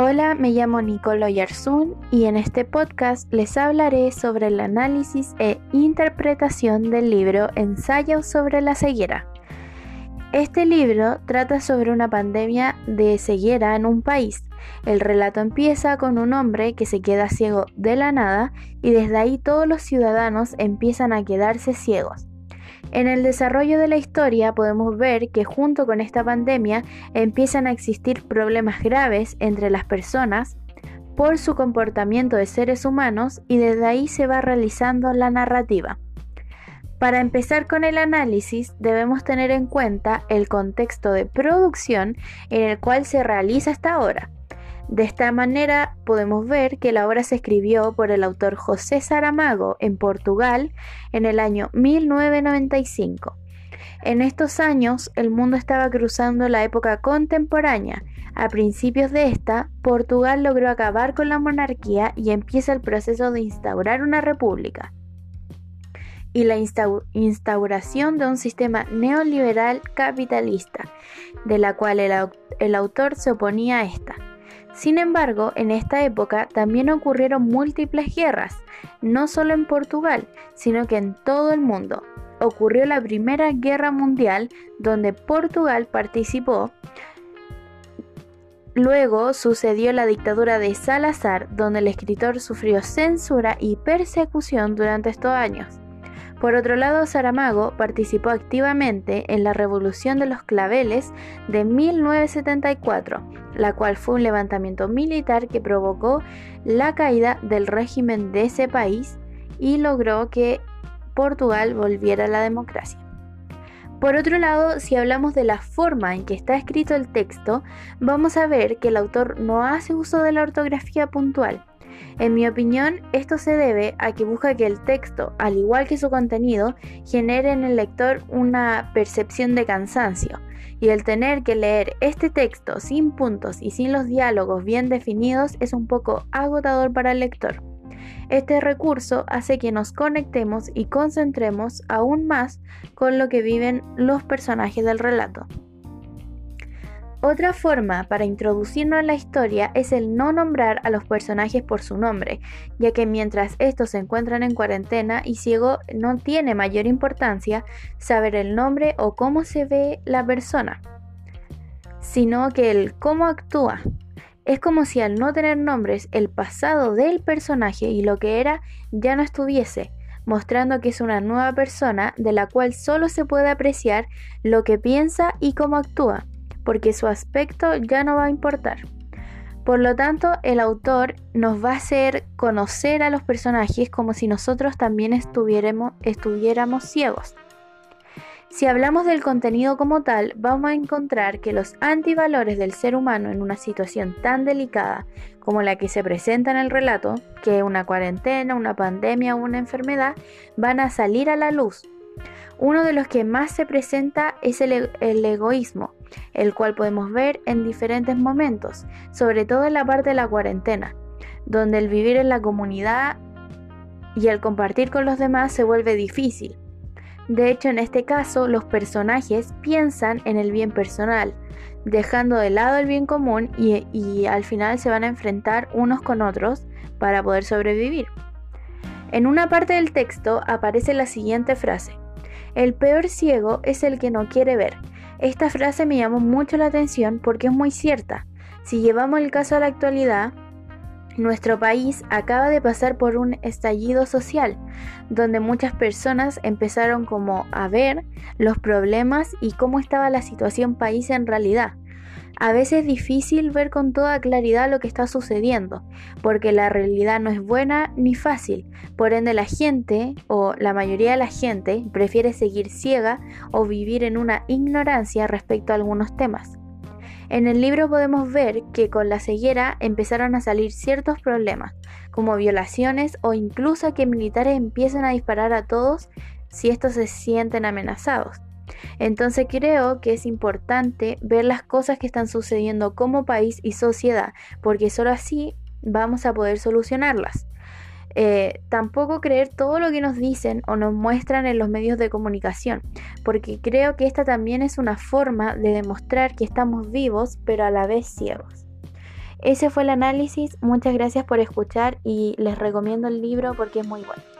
Hola, me llamo Nicolo Yarsun y en este podcast les hablaré sobre el análisis e interpretación del libro Ensayo sobre la ceguera. Este libro trata sobre una pandemia de ceguera en un país. El relato empieza con un hombre que se queda ciego de la nada y desde ahí todos los ciudadanos empiezan a quedarse ciegos. En el desarrollo de la historia podemos ver que junto con esta pandemia empiezan a existir problemas graves entre las personas por su comportamiento de seres humanos y desde ahí se va realizando la narrativa. Para empezar con el análisis debemos tener en cuenta el contexto de producción en el cual se realiza esta obra. De esta manera podemos ver que la obra se escribió por el autor José Saramago en Portugal en el año 1995. En estos años el mundo estaba cruzando la época contemporánea. A principios de esta, Portugal logró acabar con la monarquía y empieza el proceso de instaurar una república y la instauración de un sistema neoliberal capitalista, de la cual el, autor se oponía a esta. Sin embargo, en esta época también ocurrieron múltiples guerras, no solo en Portugal, sino que en todo el mundo. Ocurrió la Primera Guerra Mundial, donde Portugal participó. Luego sucedió la dictadura de Salazar, donde el escritor sufrió censura y persecución durante estos años. Por otro lado, Saramago participó activamente en la Revolución de los Claveles de 1974, la cual fue un levantamiento militar que provocó la caída del régimen de ese país y logró que Portugal volviera a la democracia. Por otro lado, si hablamos de la forma en que está escrito el texto, vamos a ver que el autor no hace uso de la ortografía puntual, en mi opinión, esto se debe a que busca que el texto, al igual que su contenido, genere en el lector una percepción de cansancio, y el tener que leer este texto sin puntos y sin los diálogos bien definidos es un poco agotador para el lector. Este recurso hace que nos conectemos y concentremos aún más con lo que viven los personajes del relato. Otra forma para introducirnos en la historia es el no nombrar a los personajes por su nombre, ya que mientras estos se encuentran en cuarentena y ciego no tiene mayor importancia saber el nombre o cómo se ve la persona, sino que el cómo actúa. Es como si al no tener nombres el pasado del personaje y lo que era ya no estuviese, mostrando que es una nueva persona de la cual solo se puede apreciar lo que piensa y cómo actúa porque su aspecto ya no va a importar. Por lo tanto, el autor nos va a hacer conocer a los personajes como si nosotros también estuviéramos, ciegos. Si hablamos del contenido como tal, vamos a encontrar que los antivalores del ser humano en una situación tan delicada como la que se presenta en el relato, que una cuarentena, una pandemia o una enfermedad, van a salir a la luz. Uno de los que más se presenta es el, e-, el egoísmo, el cual podemos ver en diferentes momentos, sobre todo en la parte de la cuarentena, donde el vivir en la comunidad y el compartir con los demás se vuelve difícil. De hecho, en este caso, los personajes piensan en el bien personal, dejando de lado el bien común y, al final se van a enfrentar unos con otros para poder sobrevivir. En una parte del texto aparece la siguiente frase. El peor ciego es el que no quiere ver, esta frase me llamó mucho la atención porque es muy cierta. Si llevamos el caso a la actualidad, nuestro país acaba de pasar por un estallido social, donde muchas personas empezaron como a ver los problemas y cómo estaba la situación país en realidad. A veces es difícil ver con toda claridad lo que está sucediendo, porque la realidad no es buena ni fácil. Por ende la gente, o la mayoría de la gente, prefiere seguir ciega o vivir en una ignorancia respecto a algunos temas. En el libro podemos ver que con la ceguera empezaron a salir ciertos problemas, como violaciones o incluso que militares empiecen a disparar a todos si estos se sienten amenazados. Entonces creo que es importante ver las cosas que están sucediendo como país y sociedad, porque solo así vamos a poder solucionarlas. Eh, tampoco creer todo lo que nos dicen o nos muestran en los medios de comunicación, porque creo que esta también es una forma de demostrar que estamos vivos pero a la vez ciegos. Ese fue el análisis, muchas gracias por escuchar y les recomiendo el libro porque es muy bueno.